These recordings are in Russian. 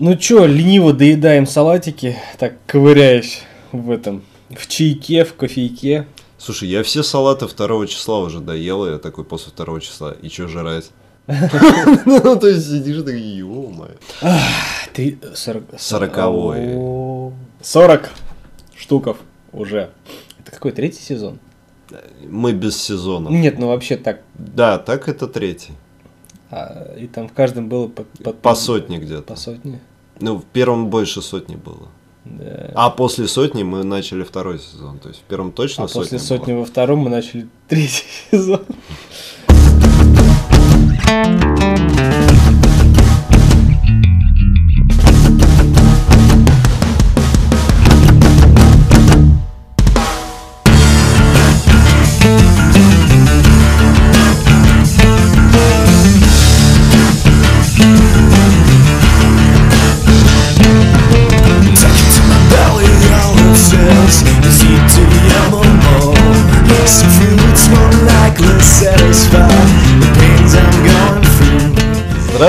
Ну чё, лениво доедаем салатики, так ковыряясь в этом, в чайке, в кофейке. Слушай, я все салаты второго числа уже доел, я такой после второго числа. И чё жрать? Ну, то есть сидишь такой, ё-моё. Ты сорок... Сороковой. Сорок штуков уже. Это какой, третий сезон? Мы без сезона. Нет, ну вообще так. Да, так это третий. А, и там в каждом было по, по, По сотне где-то. по сотне. Ну, в первом больше сотни было. Да. А после сотни мы начали второй сезон. То есть в первом точно А сотня после была. сотни во втором мы начали третий сезон.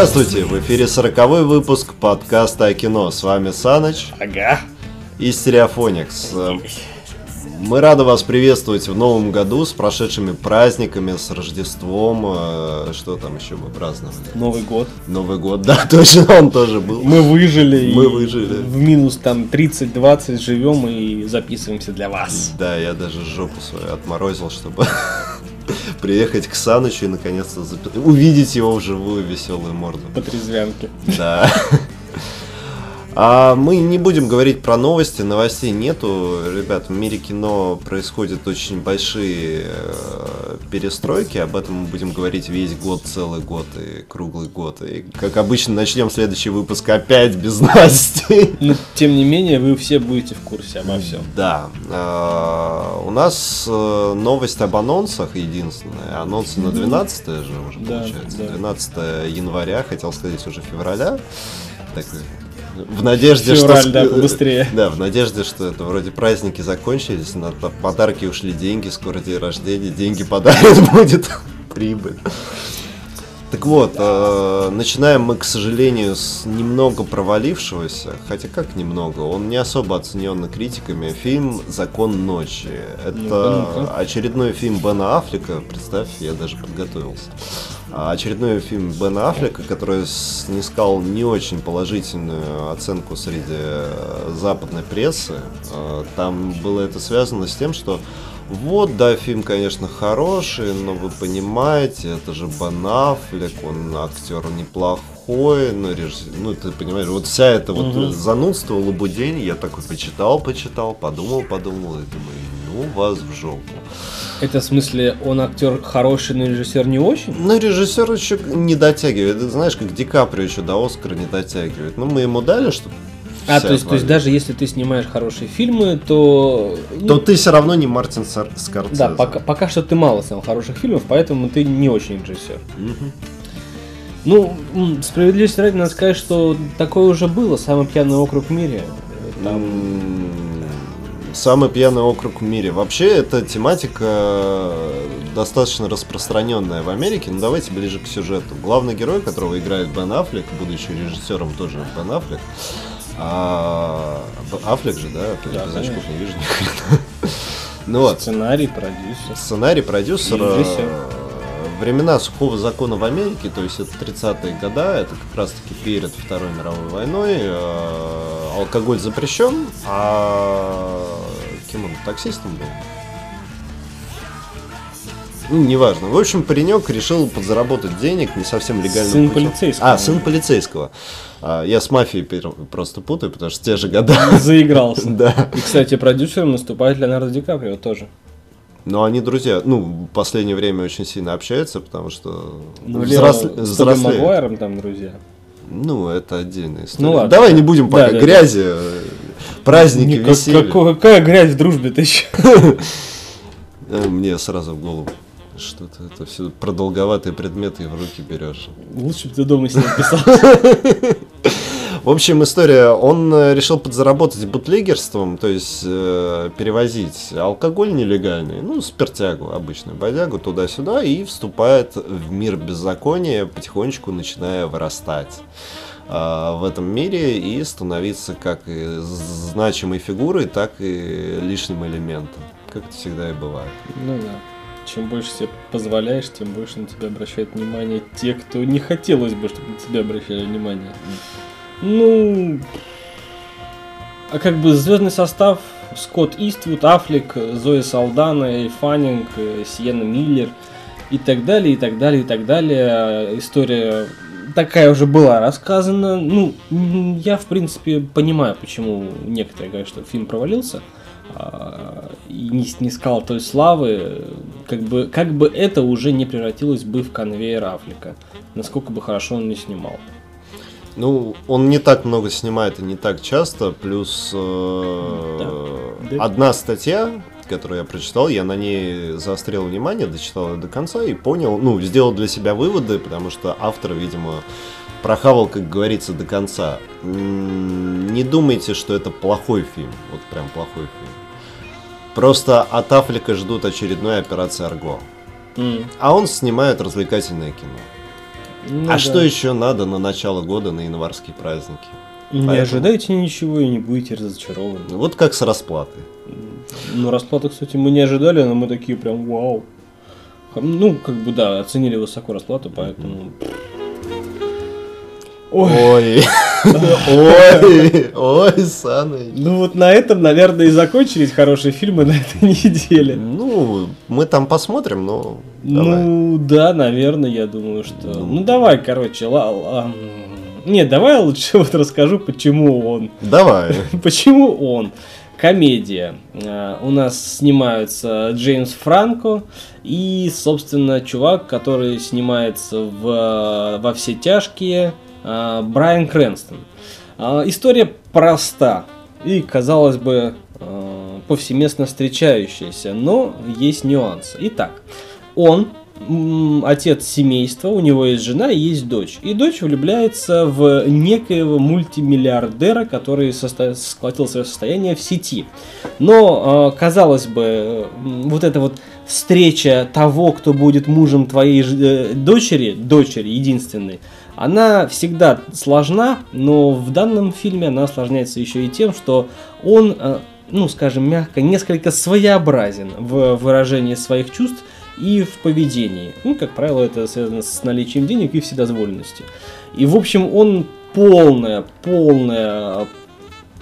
Здравствуйте, в эфире сороковой выпуск подкаста о кино. С вами Саныч Ага. и Стереофоникс. Мы рады вас приветствовать в новом году с прошедшими праздниками, с Рождеством. э, Что там еще мы праздновали? Новый год. Новый год, да, точно, он тоже был. Мы выжили. Мы и выжили. В минус там 30-20 живем и записываемся для вас. Да, я даже жопу свою отморозил, чтобы приехать к Санычу и наконец-то увидеть его вживую веселую морду. По трезвянке. Да. А мы не будем говорить про новости, новостей нету. Ребят, в мире кино происходят очень большие э, перестройки, об этом мы будем говорить весь год, целый год и круглый год. И, как обычно, начнем следующий выпуск опять без новостей. Но тем не менее, вы все будете в курсе обо всем. Да, э, у нас э, новость об анонсах единственная. Анонсы на 12 же уже получается. да. 12 января, хотел сказать уже февраля. Так, в надежде, Февраль, что... да, побыстрее. Да, в надежде, что это вроде праздники закончились, на подарки ушли деньги, скоро день рождения, деньги подарят будет, прибыль. Так вот, э, начинаем мы, к сожалению, с немного провалившегося, хотя как немного, он не особо оцененный критиками, фильм «Закон ночи». Это Ну-ка. очередной фильм Бена Аффлека, представь, я даже подготовился. А, Очередной фильм Бена Аффлека, который снискал не очень положительную оценку среди э, западной прессы. Э, Там было это связано с тем, что вот, да, фильм, конечно, хороший, но вы понимаете, это же Бен Аффлек, он актер неплохой, но режиссер, ну, ты понимаешь, вот вся эта вот Мгм. занудство, лабудень, я такой почитал, почитал, подумал, подумал, и думаю, ну, вас в жопу. Это в смысле, он актер хороший, но режиссер не очень? Ну, режиссер еще не дотягивает. Это знаешь, как Ди Каприо еще до Оскара не дотягивает. Ну, мы ему дали, что А, то есть, то есть даже если ты снимаешь хорошие фильмы, то... ну, То ты все равно не Мартин Сар- Скорсезе. Да, пока, пока что ты мало снял хороших фильмов, поэтому ты не очень режиссер. Мгм. Ну, справедливости ради, надо сказать, что такое уже было, самый пьяный округ в мире. Там, Самый пьяный округ в мире. Вообще, эта тематика э, достаточно распространенная в Америке. Но давайте ближе к сюжету. Главный герой, которого играет Бен Аффлек, будучи режиссером тоже Бен Аффлек. А, Аффлек же, да? Да, Без очков конечно. не вижу. Ну вот. сценарий, продюсер. Сценарий, продюсер. Режиссер. э, Времена сухого закона в Америке, то есть это 30-е года, это как раз таки перед Второй мировой войной. э, Алкоголь запрещен, а кем он? Таксистом был? Ну, неважно. В общем, паренек решил подзаработать денег не совсем легальным Сын путем. полицейского. А, сын полицейского. А, Я с мафией просто путаю, потому что те же года. Заигрался. Да. И, кстати, продюсером наступает Леонардо Ди Каприо тоже. Но они друзья, ну, в последнее время очень сильно общаются, потому что Ну, взрос- Лео с. Магуайром там друзья. Ну, это отдельная история. Ну ладно. Давай не будем Да, пока да, грязи, э, праздники, Не, как- веселье. какого- какая грязь в дружбе-то еще? Э, Мне сразу в голову что-то это все продолговатые предметы и в руки берешь. Лучше бы ты дома с ним писал. В общем, история. Он э, решил подзаработать бутлегерством, то есть э, перевозить алкоголь нелегальный, ну, спиртягу, обычную бодягу, туда-сюда, и вступает в мир беззакония, потихонечку начиная вырастать. А, в этом мире и становиться как и значимой фигурой, так и лишним элементом. Как это всегда и бывает. Ну да. Чем больше себе позволяешь, тем больше на тебя обращают внимание те, кто не хотелось бы, чтобы на тебя обращали внимание. Ну, а как бы звездный состав Скотт Иствуд, Аффлек, Зои Салдана, Эль Фаннинг, э, Сиена Миллер и так далее, и так далее, и так далее. История такая уже была рассказана. Ну, я, в принципе, понимаю, почему некоторые говорят, что фильм провалился а, и не снискал той славы, как бы, как бы это уже не превратилось бы в конвейер Аффлека, насколько бы хорошо он не снимал. Ну, он не так много снимает и не так часто, плюс э, Да. одна статья, которую я прочитал, я на ней заострил внимание, дочитал ее до конца и понял, ну, сделал для себя выводы, потому что автор, видимо, прохавал, как говорится, до конца. Не думайте, что это плохой фильм, вот прям плохой фильм. Просто от Афлика ждут очередной операции Арго. М, А он снимает развлекательное кино. ну а да. что еще надо на начало года, на январские праздники? Не Поэтому- ожидайте ничего и не будете разочарованы. Вот как с расплатой. Ну, расплату, кстати, мы не ожидали, но мы такие прям вау. Х- Ну, как бы да, оценили высоко расплату, поэтому... Ой, Ой, ой, Саныч. ну вот на этом, наверное, и закончились хорошие фильмы на этой неделе. Ну, мы там посмотрим, но. Ну, да, наверное, я думаю, что... Ну, давай, короче, ла... Нет, давай лучше вот расскажу, почему он Давай. Почему он? Комедия. Э, У нас снимаются Джеймс Франко и, собственно, чувак, который снимается в, э, во все тяжкие, э, Брайан Крэнстон. История проста и, казалось бы, повсеместно встречающаяся, но есть нюансы. Итак, он отец семейства, у него есть жена и есть дочь. И дочь влюбляется в некоего мультимиллиардера, который состо... сколотил свое состояние в сети. Но, э, казалось бы, вот эта вот встреча того, кто будет мужем твоей ж- э, дочери, дочери единственной, она всегда сложна, но в данном фильме она осложняется еще и тем, что он, э, ну, скажем мягко, несколько своеобразен в выражении своих чувств и в поведении. Ну, как правило, это связано с наличием денег и вседозволенностью. И, в общем, он полная, полная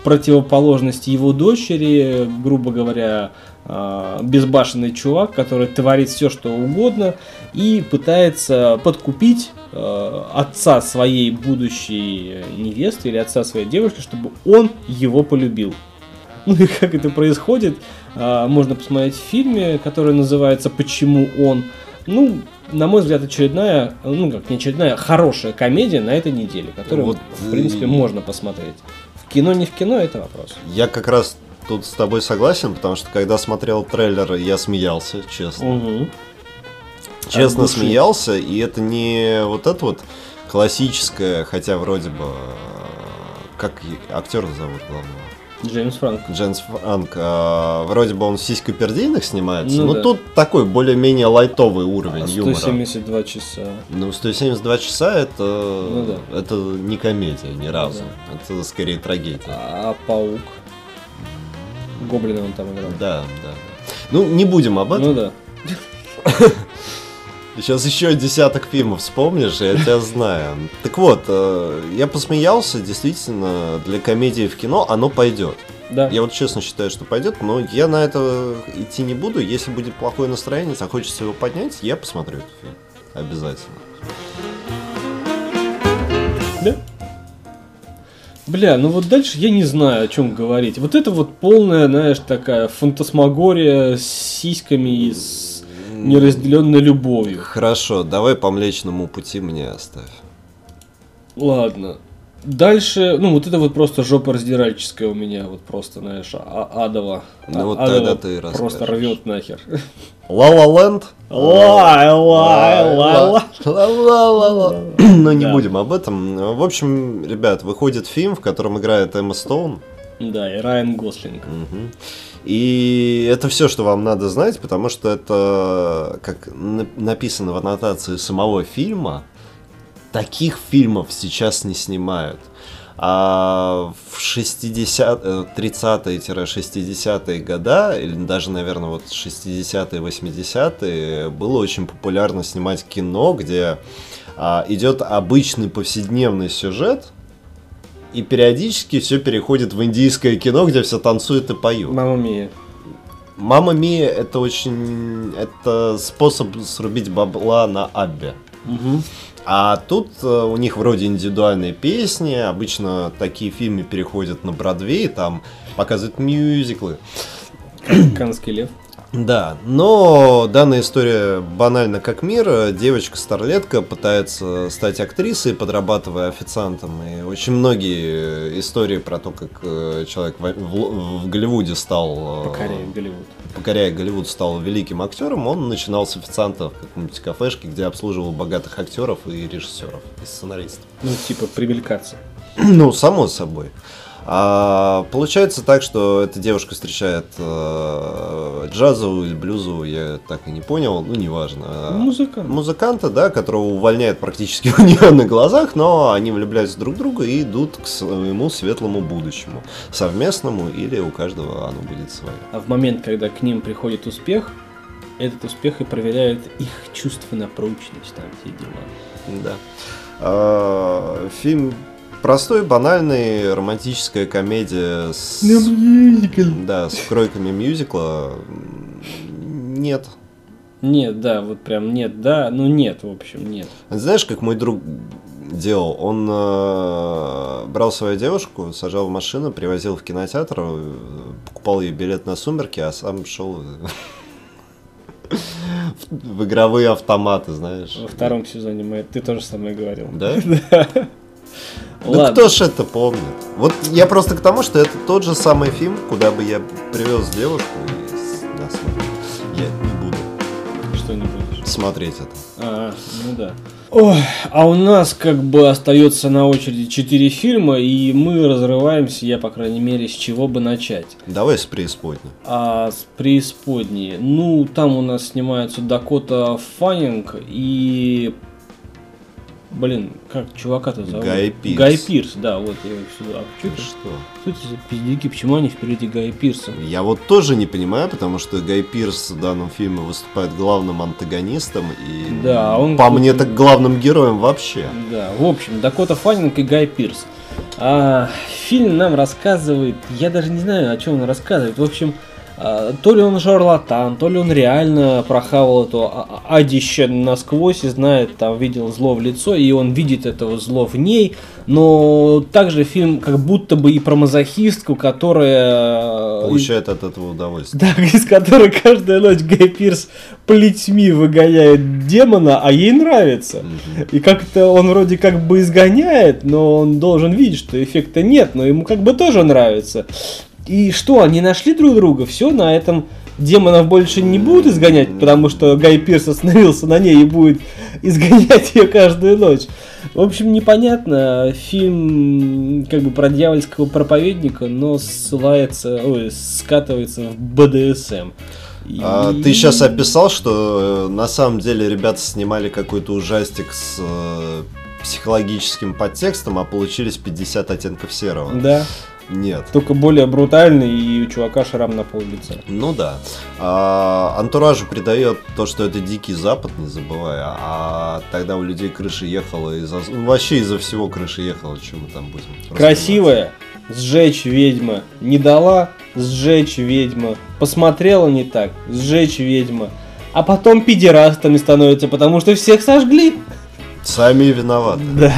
противоположность его дочери, грубо говоря, а, безбашенный чувак, который творит все, что угодно и пытается подкупить а, отца своей будущей невесты или отца своей девушки, чтобы он его полюбил. Ну и как это происходит, можно посмотреть в фильме, который называется «Почему он?». Ну, на мой взгляд, очередная, ну как не очередная, хорошая комедия на этой неделе, которую, Вот, в принципе, э, можно посмотреть. В кино, не в кино, это вопрос. Я как раз тут с тобой согласен, потому что когда смотрел трейлер, я смеялся, честно. Угу. Честно От души. смеялся, и это не вот это вот классическое, хотя вроде бы... э, Как актера зовут главного? Джеймс Франк. Дженс Франк. а, вроде бы он в сиськопердейных снимается, Ну но да. тут такой более-менее лайтовый уровень А, юмора. 172 часа. Ну, 172 часа это, Ну да. это не комедия ни разу. да. Это скорее трагедия. А паук? Гоблина он там играл. Да. да. Ну, не будем об этом. Ну да. Сейчас еще десяток фильмов вспомнишь, я тебя знаю. Так вот, э, я посмеялся, действительно, для комедии в кино оно пойдет. Да. Я вот честно считаю, что пойдет, но я на это идти не буду. Если будет плохое настроение, захочется его поднять, я посмотрю этот фильм. Обязательно. Да? Бля, ну вот дальше я не знаю, о чем говорить. Вот это вот полная, знаешь, такая фантасмагория с сиськами и с неразделенной любовью. Хорошо, давай по Млечному пути мне оставь. Ладно. Дальше, ну вот это вот просто жопа раздиральческая у меня, вот просто, знаешь, а- адово. Ну А- вот адово тогда ты и Просто расскажешь. рвет нахер. La La Land? Лай, лай, лай, лай. Ла-ла-ла-ла. Но не будем об этом. В общем, ребят, выходит фильм, в котором играет Эмма Стоун. Да, и Райан Гослинг. Мгм. И это все, что вам надо знать, потому что это, как на- написано в аннотации самого фильма, таких фильмов сейчас не снимают. А в 60, э, 30-60-е года, или даже, наверное, вот 60-е, 80-е, было очень популярно снимать кино, где а, идет обычный повседневный сюжет, и периодически все переходит в индийское кино, где все танцуют и поют. Мама Мия. Мама Мия это очень... Это способ срубить бабла на Аббе. А тут э, у них вроде индивидуальные песни, обычно такие фильмы переходят на Бродвей, там показывают мюзиклы. Канский лев. Да, но данная история банальна как мир. Девочка-старлетка пытается стать актрисой, подрабатывая официантом. И очень многие истории про то, как э, человек в, в- в Голливуде стал... э, Покоряет Голливуд. покоряя Голливуд, стал великим актером, он начинал с официанта в каком-нибудь кафешке, где обслуживал богатых актеров и режиссеров, и сценаристов. Ну, типа, привлекаться. Ну, само собой. А, получается так, что эта девушка встречает э, джазовую или блюзовую, я так и не понял, ну, неважно. А, Музыкант. Музыканта, да, которого увольняют практически у нее на глазах, но они влюбляются друг в друга и идут к своему светлому будущему. Совместному или у каждого оно будет свое. А в момент, когда к ним приходит успех, этот успех и проверяет их чувства на прочность, там все дела. Да. А, Фильм простой, банальный, романтическая комедия с, да, с кройками мюзикла. Нет. Нет, да, вот прям нет, да, ну нет, в общем, нет. Знаешь, как мой друг делал? Он э, брал свою девушку, сажал в машину, привозил в кинотеатр, э, покупал ей билет на сумерки, а сам шел в- в игровые автоматы, знаешь. Во втором сезоне мы, ты тоже со мной говорил. Да? Ну Ладно. кто ж это помнит? Вот я просто к тому, что это тот же самый фильм, куда бы я привез девушку и да. Я не буду Что не будешь? смотреть это. А, ну да. Ой, а у нас как бы остается на очереди 4 фильма, и мы разрываемся, я, по крайней мере, с чего бы начать. Давай с преисподней. А с преисподней, ну, там у нас снимаются Дакота Фаннинг и... Блин, как чувака-то зовут? Гай Пирс. Гай Пирс, да, вот я его сюда. А что что? Что это за пиздюки? Почему они впереди Гая Пирса? Я вот тоже не понимаю, потому что Гай Пирс в данном фильме выступает главным антагонистом и Да, он по мне так главным героем вообще. Да, в общем, Дакота Фаннинг и Гай Пирс. А, фильм нам рассказывает, я даже не знаю, о чем он рассказывает. В общем, то ли он шарлатан, то ли он реально прохавал это а- а- адище насквозь и знает, там, видел зло в лицо, и он видит этого зло в ней. Но также фильм как будто бы и про мазохистку, которая... Получает от этого удовольствие. Да, из которой каждую ночь Гай Пирс плетьми выгоняет демона, а ей нравится. И как-то он вроде как бы изгоняет, но он должен видеть, что эффекта нет, но ему как бы тоже нравится. И что, они нашли друг друга, все, на этом демонов больше не будут изгонять, потому что Гай Пирс остановился на ней и будет изгонять ее каждую ночь. В общем, непонятно, фильм как бы про дьявольского проповедника, но ссылается, ой, скатывается в БДСМ. А, И- ты сейчас описал, что э, на самом деле ребята снимали какой-то ужастик с э, психологическим подтекстом, а получились 50 оттенков серого. Да, Нет. только более брутальный, и у чувака шрам на пол лица. Ну да. А, антуражу придает то, что это дикий запад, не забывая. А тогда у людей крыша ехала из-за... ну, вообще из-за всего крыша ехала, что мы там будем. Красивая, сжечь ведьма. Не дала, сжечь ведьма. Посмотрела не так, сжечь ведьма. А потом педерастами становятся, потому что всех сожгли. Сами виноваты. Да.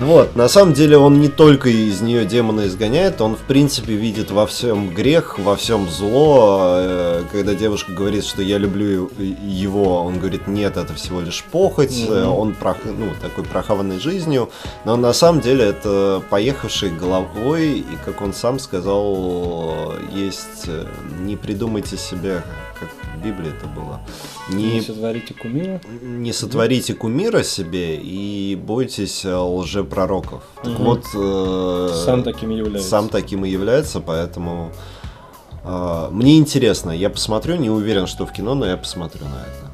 Ну Вот, на самом деле он не только из нее демона изгоняет, он в принципе видит во всем грех, во всем зло. Э, Когда девушка говорит, что я люблю его, он говорит, нет, это всего лишь похоть. Э, он прох- ну, такой прохаванный жизнью, но на самом деле это поехавший головой, и как он сам сказал, есть, э, не придумайте себе, как в Библии это было, Не не сотворите кумира. не сотворите кумира себе и бойтесь э, лжепророков. Так Мгм. вот, э, Сам таким является. сам таким и является, поэтому э, мне интересно. Я посмотрю, не уверен, что в кино, но я посмотрю на это.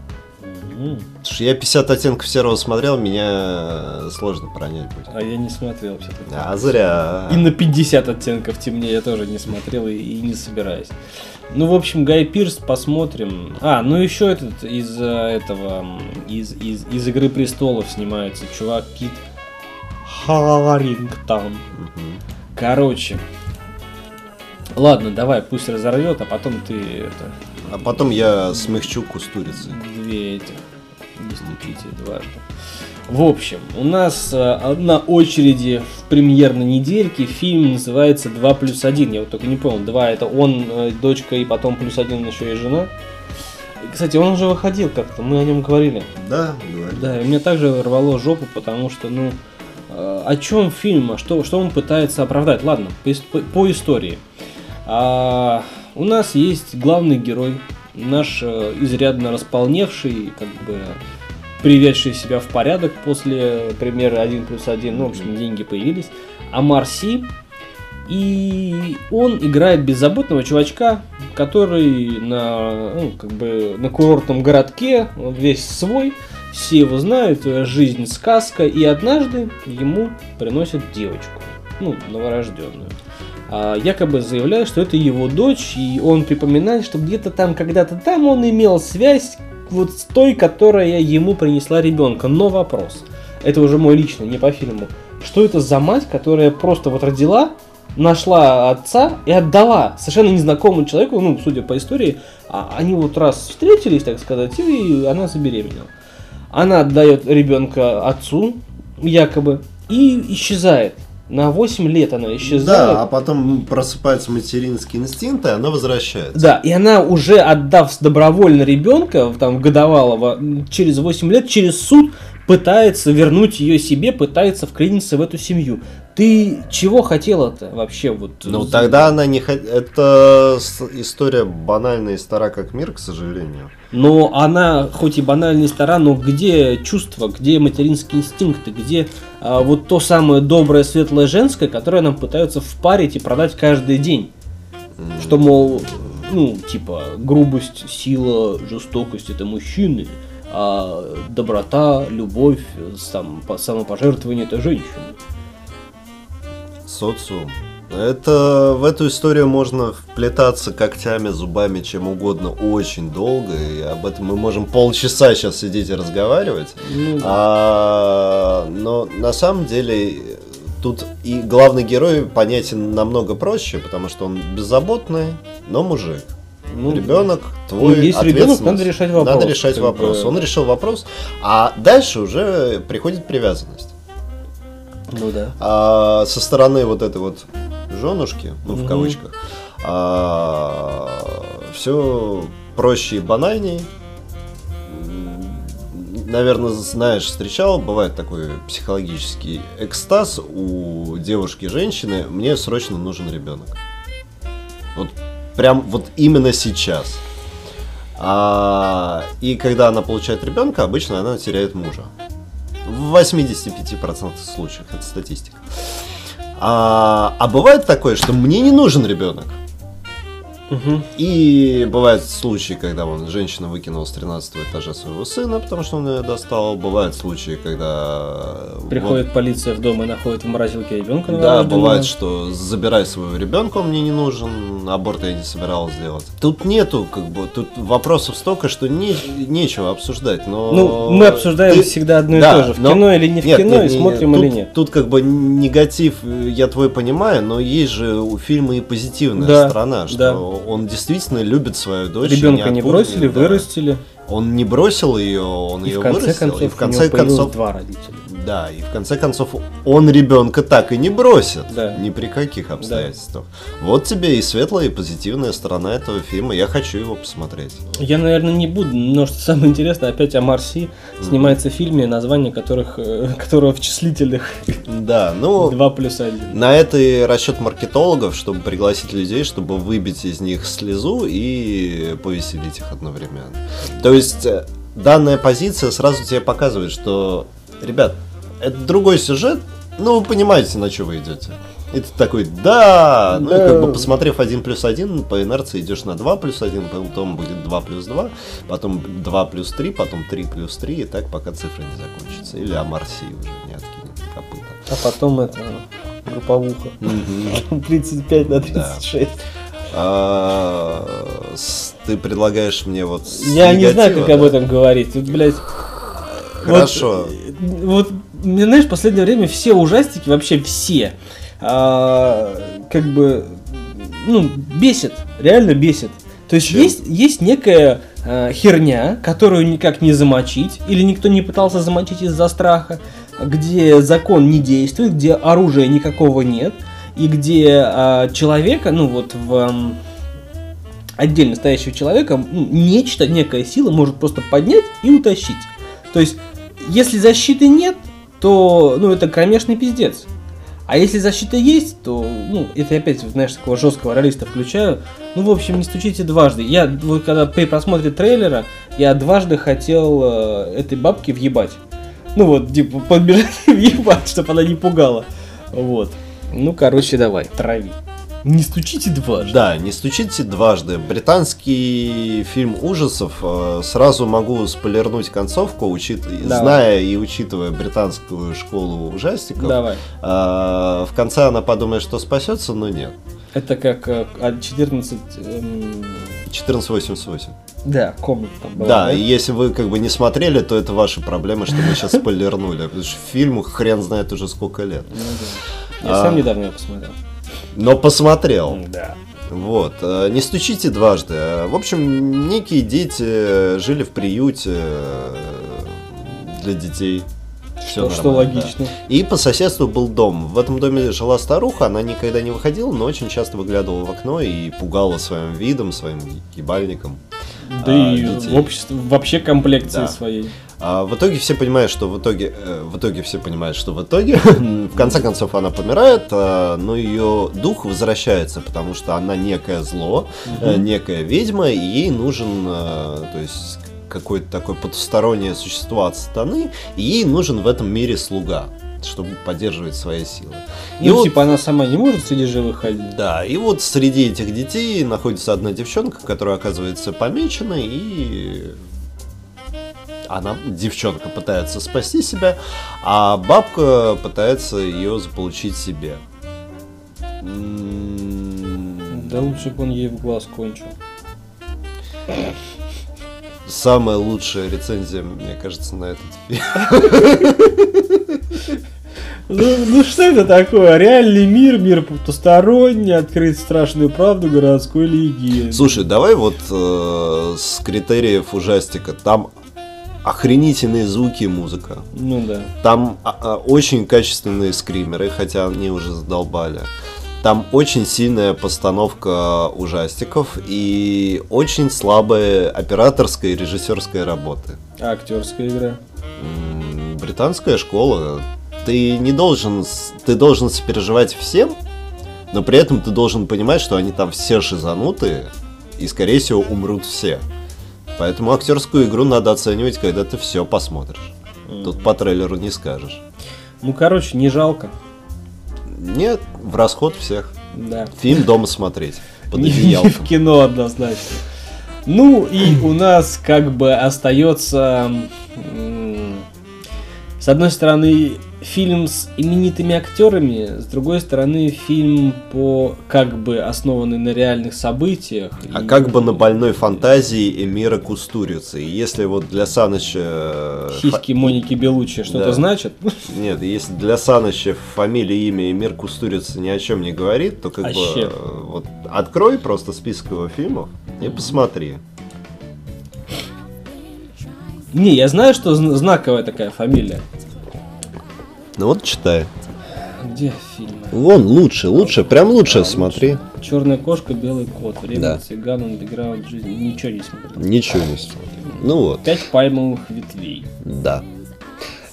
Что я 50 оттенков серого смотрел, меня сложно пронять будет. А я не смотрел все-таки. А зря. И на 50 оттенков темнее я тоже не смотрел и, и не собираюсь. Ну, в общем, Гай Пирс посмотрим. А, ну еще этот из э, этого, из, из, из Игры Престолов снимается чувак Кит Харингтон. Короче. Ладно, давай, пусть разорвет, а потом ты это, А потом я смягчу кустурицы. две эти, не стучите дважды. В общем, у нас э, на очереди в премьерной недельке фильм называется 2 плюс 1. Я вот только не понял, 2 это он, э, дочка и потом плюс 1 еще и жена. Кстати, он уже выходил как-то, мы о нем говорили. Да, говорю. Да, и мне также рвало жопу, потому что, ну, э, о чем фильм, а что, что он пытается оправдать? Ладно, по- по истории. А, у нас есть главный герой, наш э, изрядно располневший, как бы приведший себя в порядок после примера 1 плюс 1, ну, в общем, деньги появились. А Марси, и он играет беззаботного чувачка, который на, ну, как бы на курортном городке, он весь свой, все его знают, жизнь сказка, и однажды ему приносят девочку, ну, новорожденную. А, якобы заявляет, что это его дочь, и он припоминает, что где-то там, когда-то там он имел связь вот с той, которая ему принесла ребенка. Но вопрос, это уже мой личный, не по фильму. Что это за мать, которая просто вот родила, нашла отца и отдала совершенно незнакомому человеку, ну, судя по истории, а они вот раз встретились, так сказать, и она забеременела. Она отдает ребенка отцу, якобы, и исчезает. На 8 лет она исчезает. Да, а потом просыпаются материнские инстинкты, и она возвращается. Да, и она уже отдав добровольно ребенка, там, годовалого, через 8 лет, через суд пытается вернуть ее себе, пытается вклиниться в эту семью. Ты чего хотела-то вообще? Вот, Ну тогда она не хот- Это история банальная и стара как мир, к сожалению. Но она, хоть и банальная и стара, но где чувства, где материнские инстинкты, где а, вот то самое доброе, светлое, женское, которое нам пытаются впарить и продать каждый день. Что, мол, ну, типа, грубость, сила, жестокость это мужчины, а доброта, любовь, сам, по- самопожертвование это женщины. Социум. Это в эту историю можно вплетаться когтями, зубами, чем угодно очень долго, и об этом мы можем полчаса сейчас сидеть и разговаривать. Ну, А, но на самом деле тут и главный герой понятен намного проще, потому что он беззаботный, но мужик. ну, ребенок твой. ну, есть ребенок, надо решать вопрос, Надо решать вопрос. бы. Он решил вопрос, а дальше уже приходит привязанность. Ну да. А со стороны вот этой вот женушки, ну в кавычках, все проще и банальней. Наверное, знаешь, встречал, бывает такой психологический экстаз у девушки-женщины, мне срочно нужен ребенок. Вот прям вот именно сейчас. А, и когда она получает ребенка, обычно она теряет мужа. В 85% случаев, это статистика. А, а бывает такое, что мне не нужен ребенок. Мгм. И бывают случаи, когда вон, женщина выкинула с 13 этажа своего сына, потому что он ее достал. Бывают случаи, когда... Приходит полиция в дом и находит в морозилке ребенка вот- да, бывает, что забирай своего ребенка, он мне не нужен, аборт я не собиралась сделать. Тут нету, как бы, тут вопросов столько, что не, нечего обсуждать, но... Ну, мы обсуждаем ты- всегда одно и Да, то же. В но- кино или не в Нет, кино, нет, и не- смотрим тут, или нет. Тут как бы негатив, э, я твой понимаю, но есть же у фильма и позитивная Да, сторона, что да. Он действительно любит свою дочь. Ребенка не отпустит, бросили, да. вырастили. Он не бросил ее, он И ее вырастил. концов, и в конце концов, два родителя. Да, и в конце концов он ребенка так и не бросит. Да. Ни при каких обстоятельствах. Вот тебе и светлая, и позитивная сторона этого фильма. Я хочу его посмотреть. Я, наверное, не буду, но что самое интересное, опять о Марси снимается в фильме, название которых, э, которого в числительных Да, ну. 2 плюс 1. На это и расчет маркетологов, чтобы пригласить людей, чтобы выбить из них слезу и повеселить их одновременно. То есть э, данная позиция сразу тебе показывает, что, ребят, это другой сюжет, ну вы понимаете, на что вы идете. И ты такой, да! Ну и Да. как бы посмотрев 1 плюс 1, по инерции идешь на 2 плюс 1, потом будет 2 плюс 2, потом 2 плюс 3, потом 3 плюс 3, и так пока цифры не закончатся. Или Амарси уже не откинет копыта. А потом это групповуха. 35 на 36. А, Ты предлагаешь мне вот Я не знаю, как об да? этом говорить. Тут, блядь, Хорошо. Вот, мне, знаешь, в последнее время все ужастики, вообще все, а, как бы, ну, бесит, реально бесит. То есть Чем? есть, есть некая а, херня, которую никак не замочить, или никто не пытался замочить из-за страха, где закон не действует, где оружия никакого нет, и где а, человека, ну вот в ам, отдельно стоящего человека, ну, нечто, некая сила может просто поднять и утащить. То есть, если защиты нет, то, ну, это кромешный пиздец. А если защита есть, то, ну, это я опять, знаешь, такого жесткого ролиста включаю. Ну, в общем, не стучите дважды. Я, вот когда при просмотре трейлера, я дважды хотел э, этой бабке въебать. Ну вот, типа, подбежать и въебать, чтобы она не пугала. Вот. Ну, короче, давай, трави. Не стучите дважды. Да, не стучите дважды. Британский фильм ужасов. э, Сразу могу спойлернуть концовку, учит... Давай. зная и учитывая британскую школу ужастиков. Давай. э, В конце она подумает, что спасется, но нет. Это как э, от 14... эм, 1488. Да, комната там была. Да, и если вы как бы не смотрели, то это ваши проблемы, что мы сейчас спойлернули. Потому что фильму хрен знает уже сколько лет. Ну да. Я А. сам недавно его посмотрел. Но посмотрел. Да. Вот. э, Не стучите дважды. Э, В общем, некие дети жили в приюте э, для детей. Всё Что, что нормально, да. логично. И по соседству был дом. В этом доме жила старуха, она никогда не выходила, но очень часто выглядывала в окно и пугала своим видом, своим ебальником. Да а, и детей. в обществе, вообще комплекции Да. своей. А в итоге все понимают, что в итоге, э, в итоге все понимают, что в итоге, в конце концов она помирает, а, но ее дух возвращается, потому что она некое зло, э, некая ведьма, и ей нужен, э, то есть какое-то такое потустороннее существо от сатаны, и ей нужен в этом мире слуга, чтобы поддерживать свои силы. И Ну, вот- типа, она сама не может среди живых ходить. да, и вот среди этих детей находится одна девчонка, которая оказывается помечена, и она, девчонка, пытается спасти себя, а бабка пытается ее заполучить себе. М, Да лучше бы он ей в глаз кончил. Самая лучшая рецензия, мне кажется, на этот фильм. Ну, ну что это такое? Реальный мир, мир потусторонний, открыть страшную правду городской легенды. Слушай, давай вот э, с критериев ужастика. Там охренительные звуки и музыка. Ну да. Там а, а, очень качественные скримеры, хотя они уже задолбали. Там очень сильная постановка ужастиков и очень слабая операторская и режиссерская работы. А актерская игра. Британская школа. Ты не должен, ты должен сопереживать всем, но при этом ты должен понимать, что они там все шизанутые и, скорее всего, умрут все. Поэтому актерскую игру надо оценивать, когда ты все посмотришь. Тут по трейлеру не скажешь. Ну, короче, не жалко. Нет, в расход всех. Да. Фильм дома смотреть. Под Не, не в кино однозначно. Ну и у нас как бы остается, с одной стороны, фильм с именитыми актерами, с другой стороны, фильм по как бы основанный на реальных событиях. А И как бы на больной фантазии Эмира Кустурицы. И если вот для Саныча... э, Сиськи Моники Белучи что-то Да. значит? фа- Нет, если для Саныча фамилия, имя Эмир Кустурица ни о чем не говорит, то как Вообще. бы... э, Вот открой просто список его фильмов и посмотри. Не, я знаю, что зн- знаковая такая фамилия. Ну вот читай. Где фильм? Вон, лучше, лучше, прям лучше А, смотри. Черная кошка, белый кот. Время Да. цыган, андеграунд жизни. Ничего не смотрел. Ничего не смотри. Ну вот. Пять пальмовых ветвей. Да.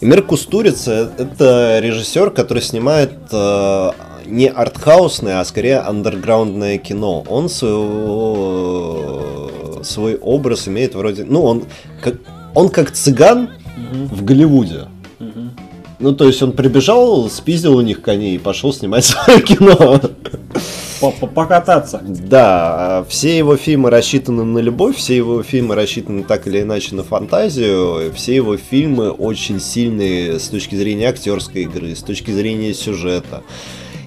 Эмир Кустурица – это режиссер, который снимает э, не артхаусное, а скорее андерграундное кино. Он своего, свой образ имеет вроде... Ну, он как, он как цыган Мгм, в Голливуде. Ну, то есть он прибежал, спиздил у них коней и пошел снимать свое кино. По- по- Покататься. Да, а все его фильмы рассчитаны на любовь, все его фильмы рассчитаны так или иначе на фантазию, все его фильмы очень сильные с точки зрения актерской игры, с точки зрения сюжета.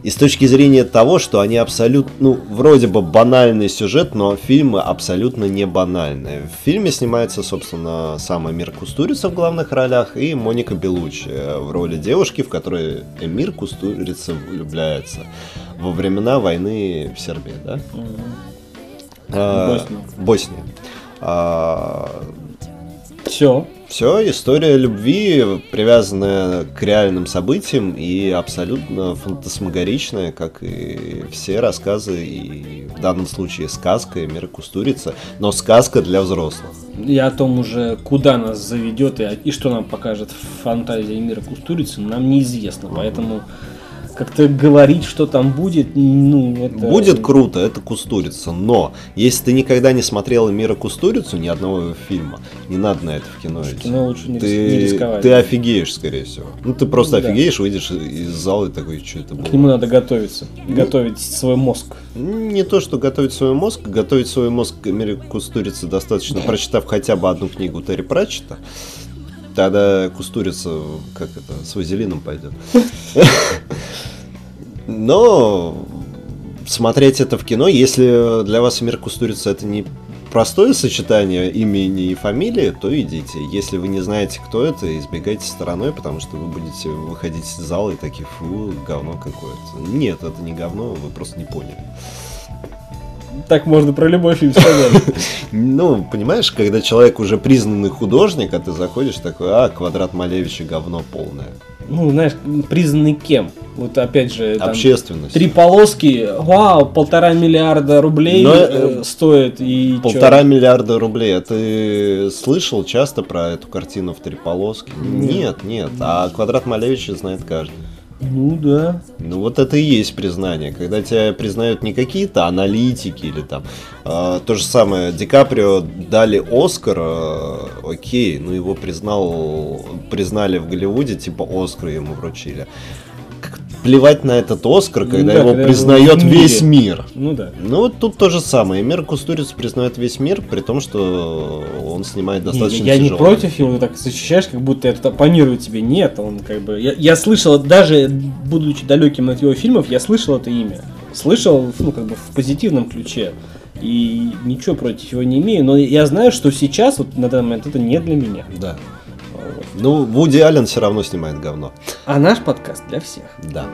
И с точки зрения того, что они абсолютно, ну, вроде бы банальный сюжет, но фильмы абсолютно не банальные. В фильме снимается, собственно, сам Эмир Кустурица в главных ролях и Моника Белучи в роли девушки, в которой Эмир Кустурица влюбляется во времена войны в Сербии, да? А, Босния. Босния. А, Все. все, история любви, привязанная к реальным событиям и абсолютно фантасмагоричная, как и все рассказы, и в данном случае сказка Мира Кустурица, но сказка для взрослых. И о том уже, куда нас заведет и, и что нам покажет фантазия мира Кустурицы, нам неизвестно. Поэтому как-то говорить, что там будет, ну, это... Будет круто, это Кустурица, но если ты никогда не смотрела Мира Кустурицу, ни одного его фильма, не надо на это в кино идти. кино лучше не ты, не рисковать. ты офигеешь, скорее всего. Ну, ты просто Да. офигеешь, выйдешь из зала и такой, что это было. К нему надо готовиться. Готовить свой мозг. Не то, что готовить свой мозг, готовить свой мозг к Мире Кустурицы достаточно, прочитав хотя бы одну книгу Терри Пратчета. Тогда Кустурица, как это, с вазелином пойдет. Но смотреть это в кино, если для вас Мир Кустурица это не простое сочетание имени и фамилии, то идите. Если вы не знаете, кто это, избегайте стороной, потому что вы будете выходить из зала и такие, фу, говно какое-то. Нет, это не говно, вы просто не поняли. Так можно про любой фильм сказать. Ну, понимаешь, когда человек уже признанный художник, а ты заходишь такой, а, квадрат Малевича говно полное. Ну, знаешь, признанный кем? Вот опять же, там, Общественность. три полоски, вау, полтора миллиарда рублей Но, э, э, стоит и Полтора чё? миллиарда рублей. А ты слышал часто про эту картину в три полоски? Нет, нет. А квадрат Малевича знает каждый. Ну да. Ну вот это и есть признание, когда тебя признают не какие-то аналитики или там а, то же самое. Ди Каприо дали Оскар, а, окей, ну его признал, признали в Голливуде, типа Оскар ему вручили. Плевать на этот Оскар, когда Ну да, его когда его признает мире. весь мир. Ну да. Ну вот тут то же самое. Мир Кустуриц признает весь мир, при том, что он снимает Не, достаточно я не тяжело. против его, ты так защищаешь, как будто я тут оппонирую тебе. Нет, он как бы... Я, я слышал, даже будучи далеким от его фильмов, я слышал это имя. Слышал, ну, как бы в позитивном ключе. И ничего против его не имею, но я знаю, что сейчас, вот на данный момент, это не для меня. Да. Ну, Вуди Аллен все равно снимает говно. А наш подкаст для всех. Да.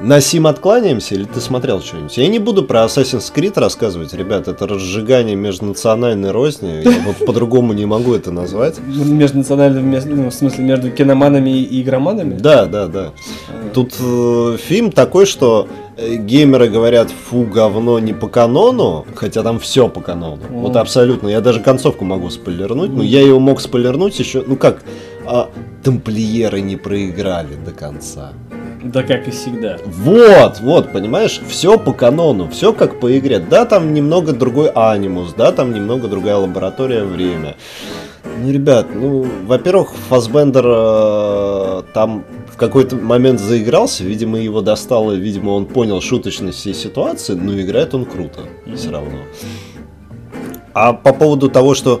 На Сим откланяемся или ты смотрел что-нибудь? Я не буду про Assassin's Creed рассказывать, ребят, это разжигание межнациональной розни, я вот по-другому не могу это назвать. Между национальными, ну, в смысле, между киноманами и игроманами? Да, да, да. А, Тут э, фильм такой, что геймеры говорят, фу, говно не по канону, хотя там все по канону. Мгм. Вот абсолютно. Я даже концовку могу спойлернуть, но я его мог спойлернуть еще, ну как, а, тамплиеры не проиграли до конца. Да как и всегда. Вот, вот, понимаешь, все по канону, все как по игре. Да, там немного другой анимус, да, там немного другая лаборатория время. Ну, ребят, ну, во-первых, Фасбендер э, там в какой-то момент заигрался, видимо, его достало, видимо, он понял шуточность всей ситуации, но играет он круто, все равно. А по поводу того, что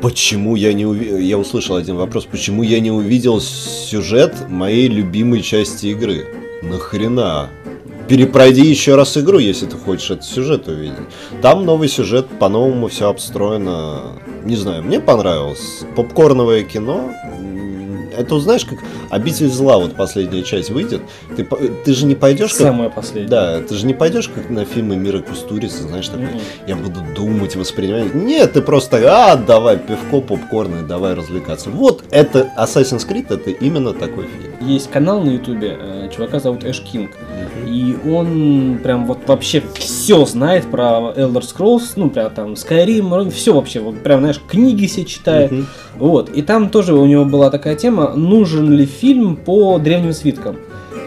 Почему я не увидел... Я услышал один вопрос. Почему я не увидел сюжет моей любимой части игры? Нахрена? Перепройди еще раз игру, если ты хочешь этот сюжет увидеть. Там новый сюжет, по-новому все обстроено. Не знаю, мне понравилось. Попкорновое кино. Это знаешь, как обитель зла, вот последняя часть выйдет. Ты, ты же не пойдешь как Самое последнее. да, ты же не пойдешь как на фильмы Мира Кустурицы, знаешь, такой, Мгм. я буду думать, воспринимать. Нет, ты просто, а, давай пивко, попкорн и давай развлекаться. Вот это Assassin's Creed, это именно такой фильм. Есть канал на ютубе, э, чувака зовут Эш Кинг. И он прям вот вообще все знает про Elder Scrolls, ну прям там Skyrim, все вообще, вот прям, знаешь, книги все читает. Мгм. Вот. И там тоже у него была такая тема, нужен ли фильм по древним свиткам.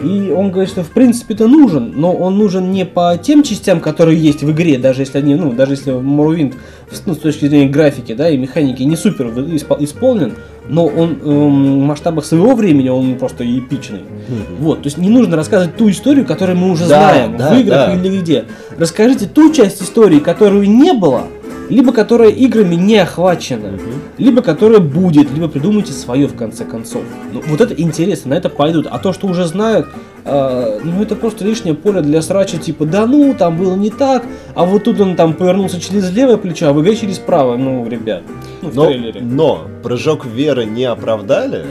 И он говорит, что в принципе это нужен, но он нужен не по тем частям, которые есть в игре, даже если они, ну, даже если Morrowind ну, с точки зрения графики, да, и механики не супер исп- исполнен, но он эм, в масштабах своего времени он просто эпичный. Вот, то есть не нужно рассказывать ту историю, которую мы уже Да, знаем да, в играх да. или где. Расскажите ту часть истории, которую не было, либо которая играми не охвачена, либо которая будет, либо придумайте свое в конце концов. Ну, вот это интересно, на это пойдут. А то, что уже знают, э, ну это просто лишнее поле для срача, типа, да ну, там было не так, а вот тут он там повернулся через левое плечо, а в игре через правое. Ну, ребят, ну, в Но, трейлере. но прыжок веры не оправдали,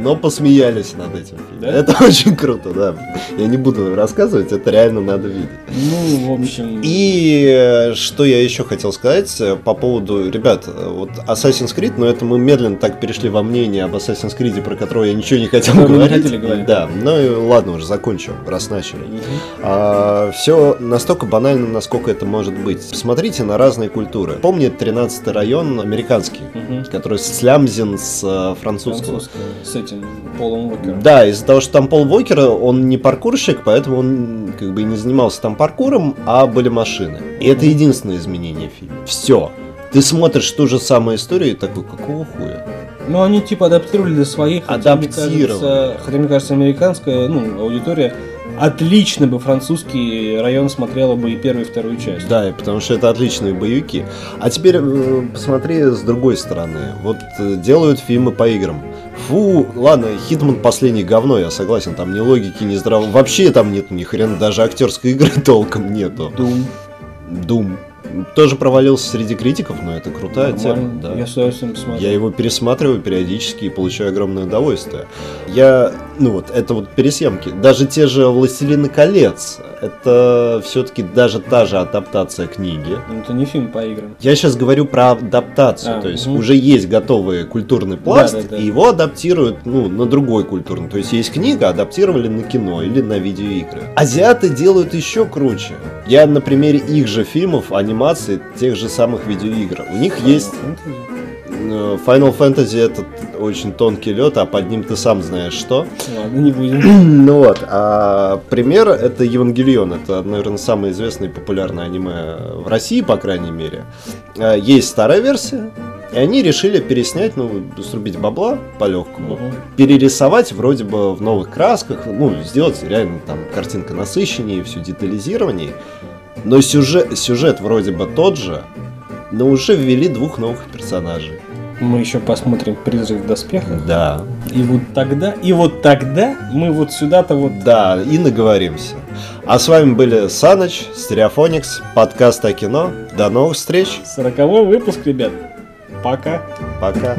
но посмеялись над этим. фильмом. Да? Это очень круто, да. Я не буду рассказывать, это реально надо видеть. Ну, в общем... И э, что я еще хотел сказать э, по поводу, ребят, э, вот Assassin's Creed, но это мы медленно так перешли во мнение об Assassin's Creed, про которое я ничего не хотел Которое мы не говорить. хотели говорить. Да, ну и ладно, уже закончим, раз начали. Мгм. все настолько банально, насколько это может быть. Смотрите на разные культуры. Помните 13 район американский, Мгм. который слямзен с французского. Французская, с этим Полом Уокером. Да, из-за того, что там Пол Вокер, он не паркурщик, поэтому он как бы и не занимался там паркуром, а были машины. И это единственное изменение фильма. Все. Ты смотришь ту же самую историю и такой, какого хуя? Ну, они типа адаптировали для своих. хотя, мне Адаптировали. кажется- Хотя, мне кажется, американская ну, аудитория отлично бы французский район смотрела бы и первую, и вторую часть. Да, и потому что это отличные боевики. А теперь э, посмотри с другой стороны. Вот э, делают фильмы по играм. Фу, ладно, Хитман последний говно, я согласен, там ни логики, ни здраво. Вообще там нет ни хрена, даже актерской игры толком нету. Doom. Дум. Тоже провалился среди критиков, но это крутая тема. Да. Я с удовольствием посмотрю. Я его пересматриваю периодически и получаю огромное удовольствие. Я, ну вот, это вот пересъемки. Даже те же «Властелины колец», это все-таки даже та же адаптация книги. Ну, Это не фильм по играм. Я сейчас говорю про адаптацию, А, то есть мгм. уже есть готовый культурный пласт, Да, да, да. и его адаптируют ну, на другой культурный. То есть есть книга, адаптировали на кино или на видеоигры. Азиаты делают еще круче. Я на примере их же фильмов, анимации, тех же самых видеоигр. У них есть э, Final Fantasy это очень тонкий лед, а под ним ты сам знаешь что. Ладно, не будем. Ну вот, а пример это Евангелион. Это, наверное, самое известное и популярное аниме в России, по крайней мере. А, Есть старая версия, и они решили переснять, ну, срубить бабла по-легкому, Мгм. перерисовать вроде бы в новых красках, ну, сделать реально там картинка насыщеннее, все детализированнее. Но сюжет, сюжет вроде бы тот же, но уже ввели двух новых персонажей. Мы еще посмотрим «Призрак в доспехах». Да, И вот тогда, и вот тогда мы вот сюда-то вот... Да, и наговоримся. А с вами были Саныч, Стереофоникс, подкаст о кино. До новых встреч. Сороковой выпуск, ребят. Пока. Пока.